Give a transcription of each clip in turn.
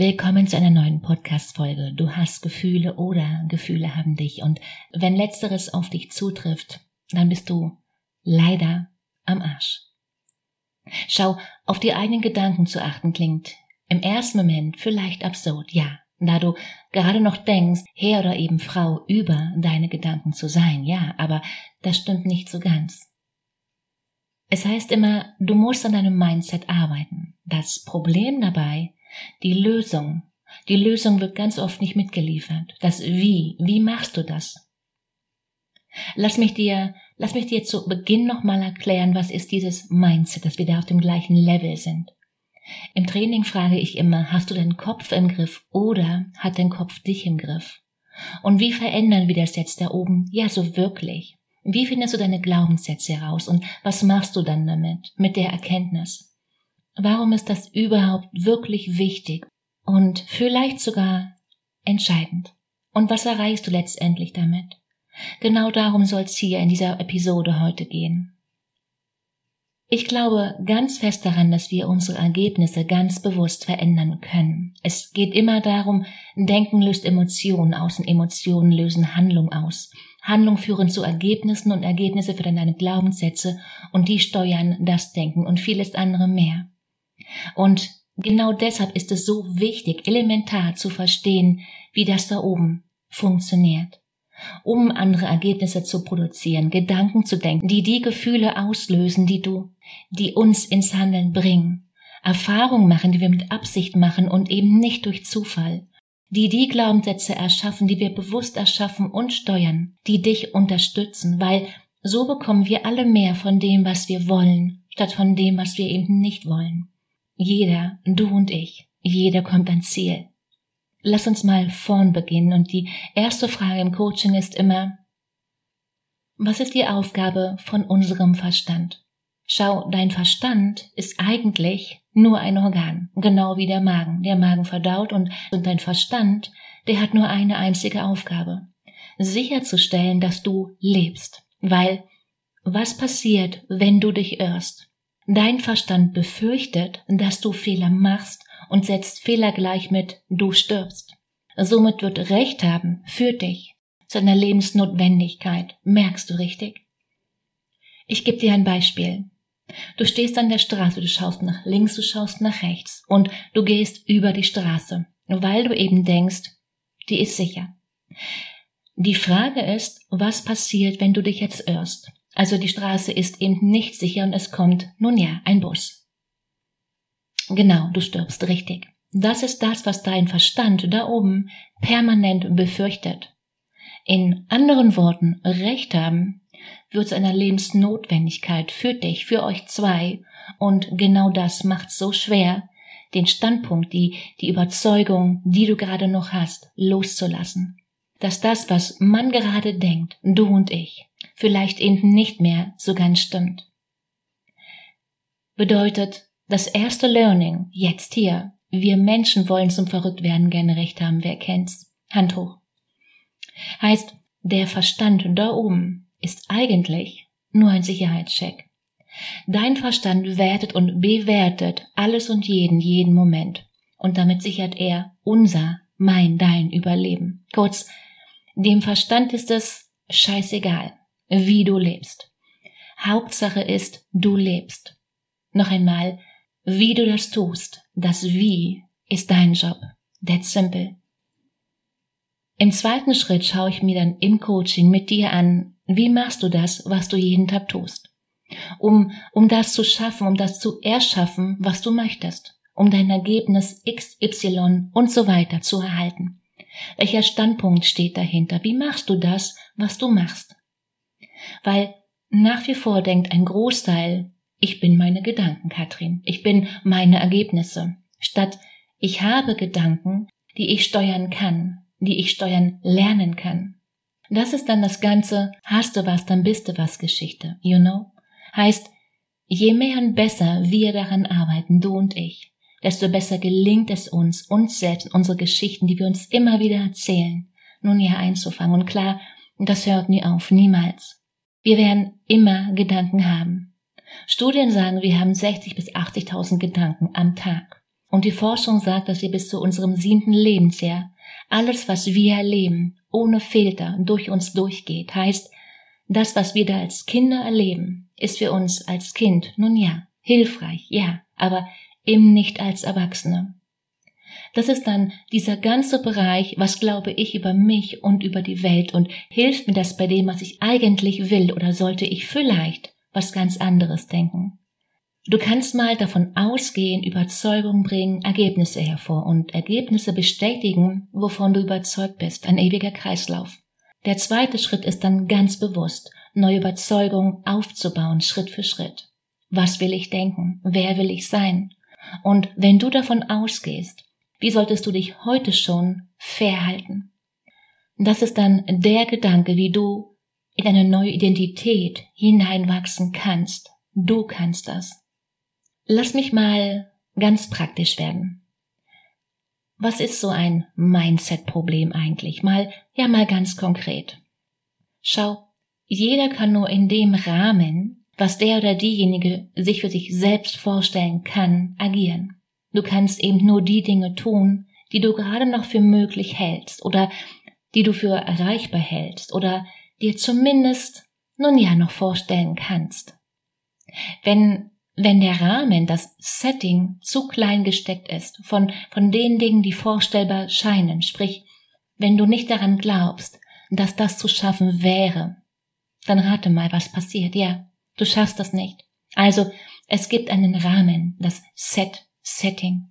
Willkommen zu einer neuen Podcast-Folge. Du hast Gefühle oder Gefühle haben dich. Und wenn letzteres auf dich zutrifft, dann bist du leider am Arsch. Schau, auf die eigenen Gedanken zu achten klingt im ersten Moment vielleicht absurd, ja, da du gerade noch denkst, Herr oder eben Frau über deine Gedanken zu sein, ja, aber das stimmt nicht so ganz. Es heißt immer, du musst an deinem Mindset arbeiten. Das Problem dabei die Lösung. Die Lösung wird ganz oft nicht mitgeliefert. Das Wie. Wie machst du das? Lass mich dir, lass mich dir zu Beginn nochmal erklären, was ist dieses Mindset, dass wir da auf dem gleichen Level sind. Im Training frage ich immer, hast du deinen Kopf im Griff oder hat dein Kopf dich im Griff? Und wie verändern wir das jetzt da oben? Ja, so wirklich. Wie findest du deine Glaubenssätze heraus und was machst du dann damit, mit der Erkenntnis? Warum ist das überhaupt wirklich wichtig und vielleicht sogar entscheidend? Und was erreichst du letztendlich damit? Genau darum soll es hier in dieser Episode heute gehen. Ich glaube ganz fest daran, dass wir unsere Ergebnisse ganz bewusst verändern können. Es geht immer darum, Denken löst Emotionen aus und Emotionen lösen Handlung aus. Handlung führen zu Ergebnissen und Ergebnisse führen deine Glaubenssätze und die steuern das Denken und vieles andere mehr. Und genau deshalb ist es so wichtig, elementar zu verstehen, wie das da oben funktioniert. Um andere Ergebnisse zu produzieren, Gedanken zu denken, die die Gefühle auslösen, die du, die uns ins Handeln bringen. Erfahrungen machen, die wir mit Absicht machen und eben nicht durch Zufall. Die die Glaubenssätze erschaffen, die wir bewusst erschaffen und steuern, die dich unterstützen, weil so bekommen wir alle mehr von dem, was wir wollen, statt von dem, was wir eben nicht wollen. Jeder, du und ich, jeder kommt ans Ziel. Lass uns mal vorn beginnen und die erste Frage im Coaching ist immer, was ist die Aufgabe von unserem Verstand? Schau, dein Verstand ist eigentlich nur ein Organ, genau wie der Magen. Der Magen verdaut und, und dein Verstand, der hat nur eine einzige Aufgabe. Sicherzustellen, dass du lebst. Weil, was passiert, wenn du dich irrst? Dein Verstand befürchtet, dass du Fehler machst und setzt Fehler gleich mit du stirbst. Somit wird Recht haben für dich zu einer Lebensnotwendigkeit. Merkst du richtig? Ich gebe dir ein Beispiel. Du stehst an der Straße, du schaust nach links, du schaust nach rechts und du gehst über die Straße, weil du eben denkst, die ist sicher. Die Frage ist, was passiert, wenn du dich jetzt irrst? Also die Straße ist eben nicht sicher und es kommt, nun ja, ein Bus. Genau, du stirbst richtig. Das ist das, was dein Verstand da oben permanent befürchtet. In anderen Worten, Recht haben wird zu einer Lebensnotwendigkeit für dich, für euch zwei, und genau das macht's so schwer, den Standpunkt, die, die Überzeugung, die du gerade noch hast, loszulassen. Dass das, was man gerade denkt, du und ich, vielleicht eben nicht mehr so ganz stimmt. Bedeutet, das erste Learning, jetzt hier, wir Menschen wollen zum Verrücktwerden gerne recht haben, wer kennt's? Hand hoch. Heißt, der Verstand da oben ist eigentlich nur ein Sicherheitscheck. Dein Verstand wertet und bewertet alles und jeden, jeden Moment. Und damit sichert er unser, mein, dein Überleben. Kurz, dem Verstand ist es scheißegal wie du lebst. Hauptsache ist, du lebst. Noch einmal, wie du das tust, das Wie ist dein Job. That's simple. Im zweiten Schritt schaue ich mir dann im Coaching mit dir an, wie machst du das, was du jeden Tag tust? Um, um das zu schaffen, um das zu erschaffen, was du möchtest, um dein Ergebnis X, Y und so weiter zu erhalten. Welcher Standpunkt steht dahinter? Wie machst du das, was du machst? Weil nach wie vor denkt ein Großteil, ich bin meine Gedanken, Katrin. Ich bin meine Ergebnisse. Statt ich habe Gedanken, die ich steuern kann, die ich steuern lernen kann. Das ist dann das ganze hast du was, dann bist du was Geschichte, you know? Heißt, je mehr und besser wir daran arbeiten, du und ich, desto besser gelingt es uns, uns selbst, unsere Geschichten, die wir uns immer wieder erzählen, nun hier einzufangen. Und klar, das hört nie auf, niemals. Wir werden immer Gedanken haben. Studien sagen, wir haben 60 bis 80.000 Gedanken am Tag. Und die Forschung sagt, dass wir bis zu unserem siebten Lebensjahr alles, was wir erleben, ohne Filter durch uns durchgeht. Heißt, das, was wir da als Kinder erleben, ist für uns als Kind, nun ja, hilfreich, ja, aber eben nicht als Erwachsene. Das ist dann dieser ganze Bereich, was glaube ich über mich und über die Welt und hilft mir das bei dem, was ich eigentlich will oder sollte ich vielleicht was ganz anderes denken. Du kannst mal davon ausgehen, Überzeugung bringen Ergebnisse hervor und Ergebnisse bestätigen, wovon du überzeugt bist, ein ewiger Kreislauf. Der zweite Schritt ist dann ganz bewusst, neue Überzeugungen aufzubauen, Schritt für Schritt. Was will ich denken? Wer will ich sein? Und wenn du davon ausgehst, wie solltest du dich heute schon verhalten? Das ist dann der Gedanke, wie du in eine neue Identität hineinwachsen kannst. Du kannst das. Lass mich mal ganz praktisch werden. Was ist so ein Mindset-Problem eigentlich? Mal, ja, mal ganz konkret. Schau, jeder kann nur in dem Rahmen, was der oder diejenige sich für sich selbst vorstellen kann, agieren. Du kannst eben nur die Dinge tun, die du gerade noch für möglich hältst oder die du für erreichbar hältst oder dir zumindest nun ja noch vorstellen kannst. Wenn wenn der Rahmen, das Setting zu klein gesteckt ist von, von den Dingen, die vorstellbar scheinen, sprich, wenn du nicht daran glaubst, dass das zu schaffen wäre, dann rate mal, was passiert. Ja, du schaffst das nicht. Also, es gibt einen Rahmen, das Set, Setting.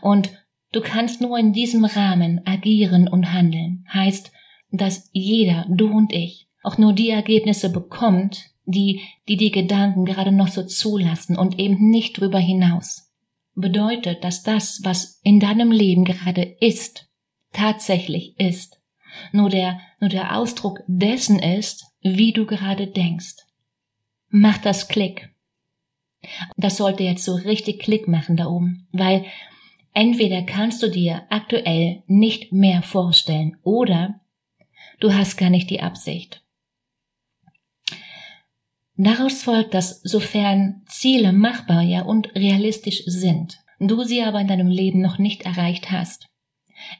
Und du kannst nur in diesem Rahmen agieren und handeln. Heißt, dass jeder, du und ich, auch nur die Ergebnisse bekommt, die, die die Gedanken gerade noch so zulassen und eben nicht drüber hinaus. Bedeutet, dass das, was in deinem Leben gerade ist, tatsächlich ist. Nur der, nur der Ausdruck dessen ist, wie du gerade denkst. Mach das Klick. Das sollte jetzt so richtig Klick machen da oben, weil entweder kannst du dir aktuell nicht mehr vorstellen oder du hast gar nicht die Absicht. Daraus folgt, dass sofern Ziele machbar ja und realistisch sind, du sie aber in deinem Leben noch nicht erreicht hast,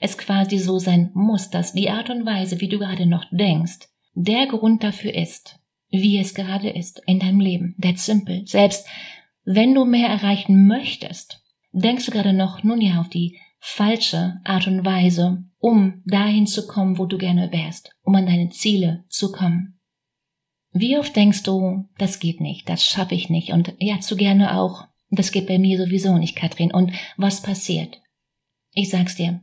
es quasi so sein muss, dass die Art und Weise, wie du gerade noch denkst, der Grund dafür ist, wie es gerade ist in deinem Leben. That's simple. Selbst wenn du mehr erreichen möchtest, denkst du gerade noch nun ja auf die falsche Art und Weise, um dahin zu kommen, wo du gerne wärst, um an deine Ziele zu kommen. Wie oft denkst du, das geht nicht, das schaffe ich nicht und ja, zu gerne auch, das geht bei mir sowieso nicht, Katrin. Und was passiert? Ich sag's dir.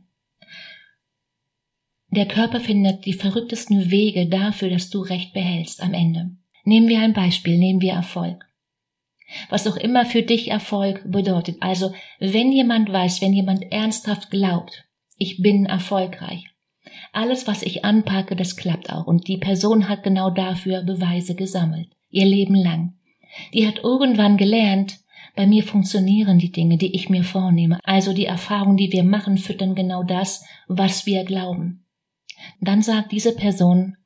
Der Körper findet die verrücktesten Wege dafür, dass du Recht behältst am Ende. Nehmen wir ein Beispiel, nehmen wir Erfolg. Was auch immer für dich Erfolg bedeutet. Also, wenn jemand weiß, wenn jemand ernsthaft glaubt, ich bin erfolgreich, alles, was ich anpacke, das klappt auch. Und die Person hat genau dafür Beweise gesammelt. Ihr Leben lang. Die hat irgendwann gelernt, bei mir funktionieren die Dinge, die ich mir vornehme. Also die Erfahrungen, die wir machen, füttern genau das, was wir glauben. Dann sagt diese Person,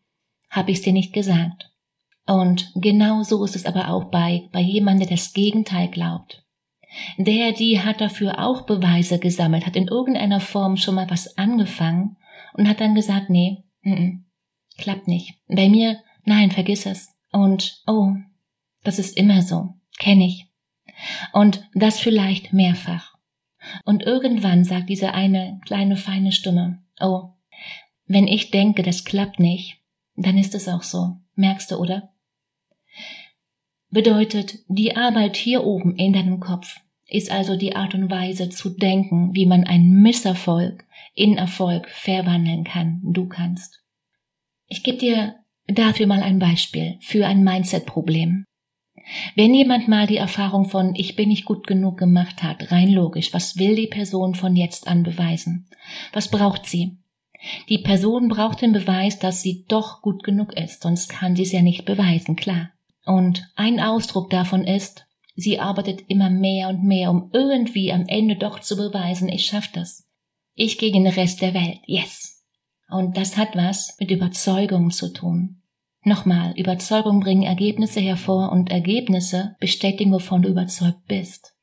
hab ich's dir nicht gesagt. Und genau so ist es aber auch bei, bei jemandem, der das Gegenteil glaubt. Der, die hat dafür auch Beweise gesammelt, hat in irgendeiner Form schon mal was angefangen und hat dann gesagt, nee, n -n, klappt nicht. Bei mir, nein, vergiss es. Und, oh, das ist immer so, kenne ich. Und das vielleicht mehrfach. Und irgendwann sagt diese eine kleine feine Stimme, oh, wenn ich denke, das klappt nicht, dann ist es auch so. Merkst du, oder? Bedeutet, die Arbeit hier oben in deinem Kopf ist also die Art und Weise zu denken, wie man einen Misserfolg in Erfolg verwandeln kann. Du kannst. Ich gebe dir dafür mal ein Beispiel für ein Mindset-Problem. Wenn jemand mal die Erfahrung von ich bin nicht gut genug gemacht hat, rein logisch, was will die Person von jetzt an beweisen? Was braucht sie? Die Person braucht den Beweis, dass sie doch gut genug ist, sonst kann sie es ja nicht beweisen, klar. Und ein Ausdruck davon ist, sie arbeitet immer mehr und mehr, um irgendwie am Ende doch zu beweisen, ich schaff das. Ich gegen den Rest der Welt, yes. Und das hat was mit Überzeugung zu tun. Nochmal, Überzeugung bringen Ergebnisse hervor und Ergebnisse bestätigen, wovon du überzeugt bist.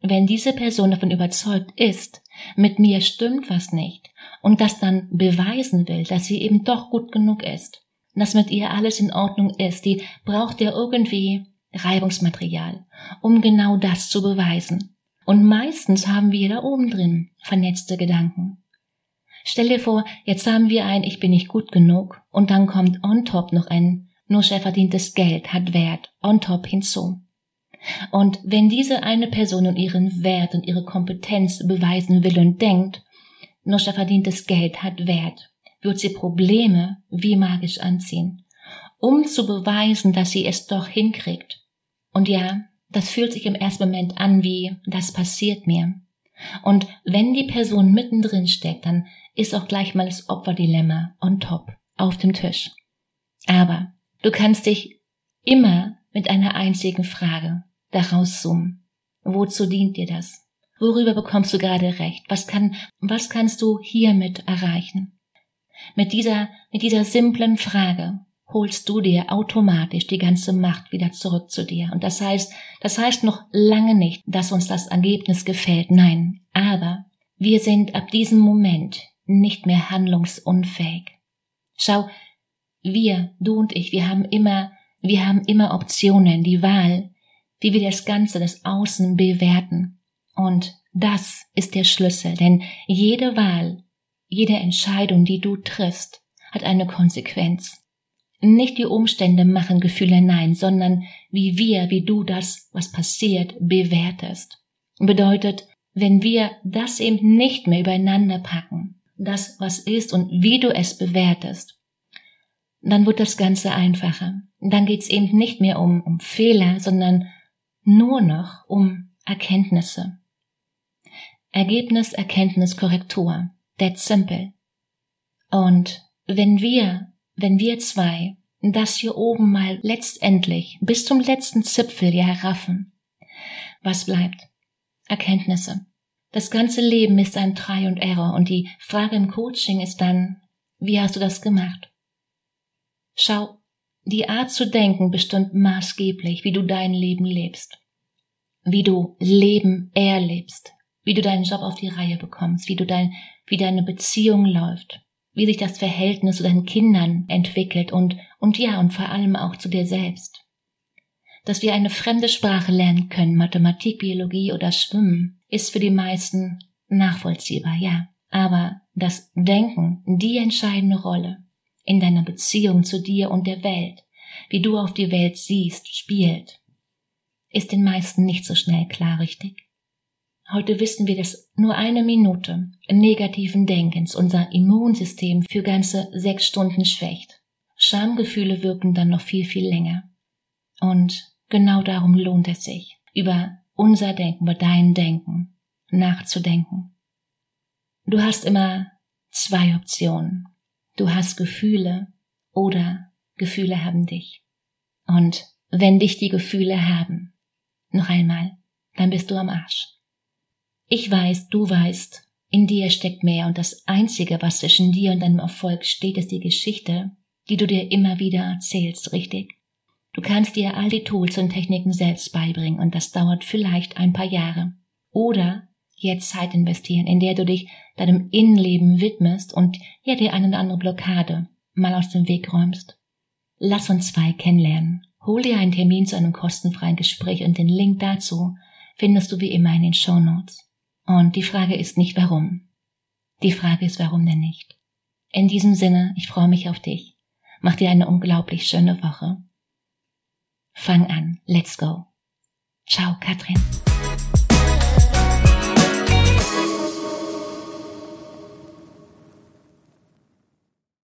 Wenn diese Person davon überzeugt ist, mit mir stimmt was nicht und das dann beweisen will, dass sie eben doch gut genug ist, dass mit ihr alles in Ordnung ist, die braucht ja irgendwie Reibungsmaterial, um genau das zu beweisen. Und meistens haben wir da oben drin vernetzte Gedanken. Stell dir vor, jetzt haben wir ein Ich bin nicht gut genug und dann kommt on top noch ein nur sehr verdientes Geld hat Wert on top hinzu. Und wenn diese eine Person und ihren Wert und ihre Kompetenz beweisen will und denkt, nur sehr verdientes Geld hat Wert, wird sie Probleme wie magisch anziehen, um zu beweisen, dass sie es doch hinkriegt. Und ja, das fühlt sich im ersten Moment an wie, das passiert mir. Und wenn die Person mittendrin steckt, dann ist auch gleich mal das Opferdilemma on top auf dem Tisch. Aber du kannst dich immer mit einer einzigen Frage daraus zoomen. Wozu dient dir das? Worüber bekommst du gerade recht? Was kann, was kannst du hiermit erreichen? Mit dieser, mit dieser simplen Frage holst du dir automatisch die ganze Macht wieder zurück zu dir. Und das heißt, das heißt noch lange nicht, dass uns das Ergebnis gefällt. Nein. Aber wir sind ab diesem Moment nicht mehr handlungsunfähig. Schau, wir, du und ich, wir haben immer, wir haben immer Optionen, die Wahl, wie wir das Ganze, das Außen bewerten. Und das ist der Schlüssel, denn jede Wahl, jede Entscheidung, die du triffst, hat eine Konsequenz. Nicht die Umstände machen Gefühle nein, sondern wie wir, wie du das, was passiert, bewertest. Bedeutet, wenn wir das eben nicht mehr übereinander packen, das, was ist und wie du es bewertest, dann wird das Ganze einfacher. Dann geht's eben nicht mehr um, um Fehler, sondern nur noch um Erkenntnisse. Ergebnis, Erkenntnis, Korrektur. That's simple. Und wenn wir, wenn wir zwei das hier oben mal letztendlich bis zum letzten Zipfel ja herraffen, was bleibt? Erkenntnisse. Das ganze Leben ist ein Try und Error und die Frage im Coaching ist dann, wie hast du das gemacht? Schau, die Art zu denken bestimmt maßgeblich, wie du dein Leben lebst, wie du Leben erlebst, wie du deinen Job auf die Reihe bekommst, wie du dein, wie deine Beziehung läuft, wie sich das Verhältnis zu deinen Kindern entwickelt und, und ja, und vor allem auch zu dir selbst. Dass wir eine fremde Sprache lernen können, Mathematik, Biologie oder Schwimmen, ist für die meisten nachvollziehbar, ja. Aber das Denken, die entscheidende Rolle in deiner Beziehung zu dir und der Welt, wie du auf die Welt siehst, spielt, ist den meisten nicht so schnell klar, richtig? Heute wissen wir, dass nur eine Minute negativen Denkens unser Immunsystem für ganze sechs Stunden schwächt. Schamgefühle wirken dann noch viel, viel länger. Und genau darum lohnt es sich, über unser Denken, über dein Denken nachzudenken. Du hast immer zwei Optionen. Du hast Gefühle oder Gefühle haben dich. Und wenn dich die Gefühle haben, noch einmal, dann bist du am Arsch. Ich weiß, du weißt, in dir steckt mehr und das Einzige, was zwischen dir und deinem Erfolg steht, ist die Geschichte, die du dir immer wieder erzählst, richtig? Du kannst dir all die Tools und Techniken selbst beibringen und das dauert vielleicht ein paar Jahre. Oder jetzt Zeit investieren, in der du dich deinem Innenleben widmest und ja dir eine oder andere Blockade mal aus dem Weg räumst. Lass uns zwei kennenlernen. Hol dir einen Termin zu einem kostenfreien Gespräch und den Link dazu findest du wie immer in den Show Notes. Und die Frage ist nicht warum. Die Frage ist warum denn nicht. In diesem Sinne, ich freue mich auf dich. Mach dir eine unglaublich schöne Woche. Fang an. Let's go. Ciao, Katrin.